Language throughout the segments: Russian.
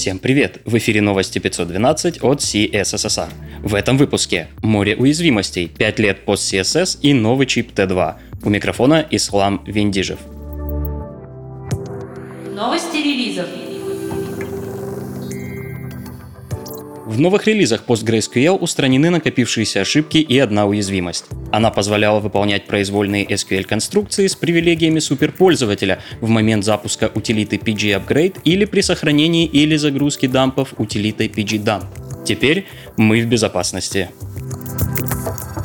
Всем привет! В эфире новости 512 от CSSR. В этом выпуске море уязвимостей, 5 лет пост CSS и новый чип T2. У микрофона Ислам Виндижев. В новых релизах PostgreSQL устранены накопившиеся ошибки и одна уязвимость. Она позволяла выполнять произвольные SQL-конструкции с привилегиями суперпользователя в момент запуска утилиты pg-upgrade или при сохранении или загрузке дампов утилитой pg-dump. Теперь мы в безопасности.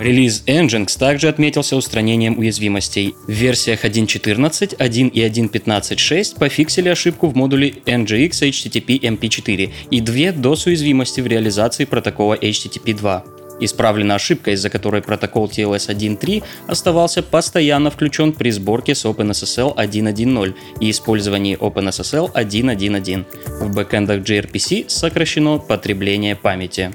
Релиз Nginx также отметился устранением уязвимостей. В версиях 1.14, 1 и 1.15.6 пофиксили ошибку в модуле NGX HTTP MP4 и две DOS уязвимости в реализации протокола HTTP 2. Исправлена ошибка, из-за которой протокол TLS 1.3 оставался постоянно включен при сборке с OpenSSL 1.1.0 и использовании OpenSSL 1.1.1. В бэкэндах gRPC сокращено потребление памяти.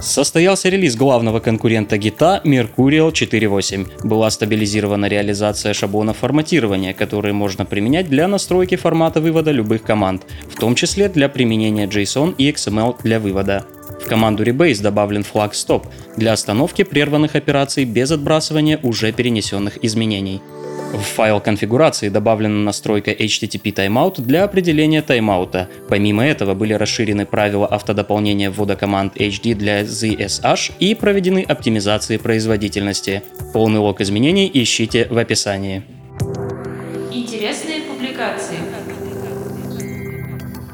Состоялся релиз главного конкурента Git Mercurial 4.8. Была стабилизирована реализация шаблонов форматирования, которые можно применять для настройки формата вывода любых команд, в том числе для применения JSON и XML для вывода. В команду Rebase добавлен флаг Stop для остановки прерванных операций без отбрасывания уже перенесенных изменений. В файл конфигурации добавлена настройка HTTP Timeout для определения таймаута. Помимо этого были расширены правила автодополнения ввода команд HD для ZSH и проведены оптимизации производительности. Полный лог изменений ищите в описании.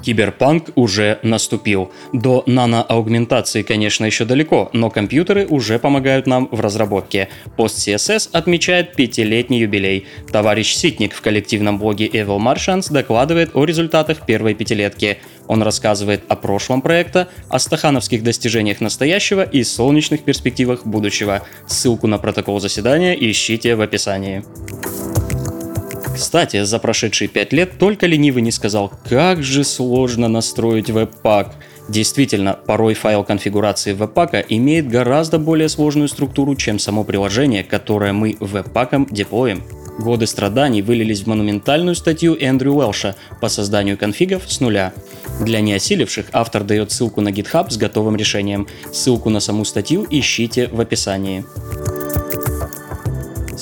Киберпанк уже наступил. До наноаугментации, конечно, еще далеко, но компьютеры уже помогают нам в разработке. Пост CSS отмечает пятилетний юбилей. Товарищ Ситник в коллективном блоге Evil Martians докладывает о результатах первой пятилетки. Он рассказывает о прошлом проекта, о стахановских достижениях настоящего и солнечных перспективах будущего. Ссылку на протокол заседания ищите в описании. Кстати, за прошедшие 5 лет только ленивый не сказал, как же сложно настроить веб-пак. Действительно, порой файл конфигурации веб-пака имеет гораздо более сложную структуру, чем само приложение, которое мы веб-паком деплоим. Годы страданий вылились в монументальную статью Эндрю Уэлша по созданию конфигов с нуля. Для неосиливших автор дает ссылку на GitHub с готовым решением. Ссылку на саму статью ищите в описании.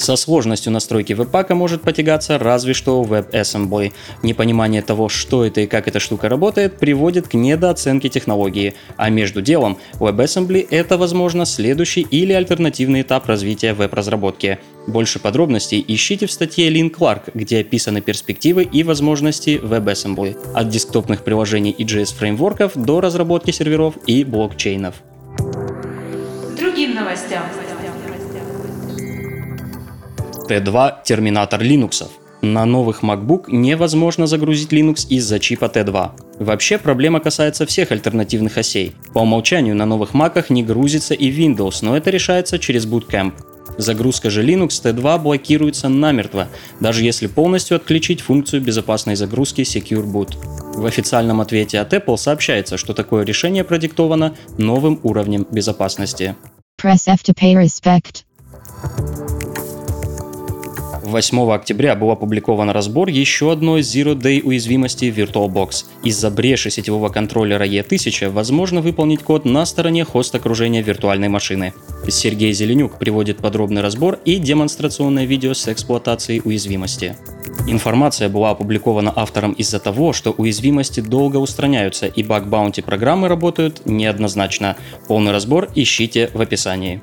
Со сложностью настройки веб-пака может потягаться разве что WebAssembly. Непонимание того, что это и как эта штука работает, приводит к недооценке технологии. А между делом, WebAssembly — это, возможно, следующий или альтернативный этап развития веб-разработки. Больше подробностей ищите в статье Лин Кларк, где описаны перспективы и возможности WebAssembly. От десктопных приложений и JS-фреймворков до разработки серверов и блокчейнов. Другим новостям. T2 терминатор Linux. На новых MacBook невозможно загрузить Linux из-за чипа T2. Вообще проблема касается всех альтернативных осей. По умолчанию на новых Mac'ах не грузится и Windows, но это решается через Bootcamp. Загрузка же Linux T2 блокируется намертво, даже если полностью отключить функцию безопасной загрузки Secure Boot. В официальном ответе от Apple сообщается, что такое решение продиктовано новым уровнем безопасности. Press F to pay respect. 8 октября был опубликован разбор еще одной Zero Day уязвимости VirtualBox. Из-за бреши сетевого контроллера E1000 возможно выполнить код на стороне хост окружения виртуальной машины. Сергей Зеленюк приводит подробный разбор и демонстрационное видео с эксплуатацией уязвимости. Информация была опубликована автором из-за того, что уязвимости долго устраняются и баг-баунти программы работают неоднозначно. Полный разбор ищите в описании.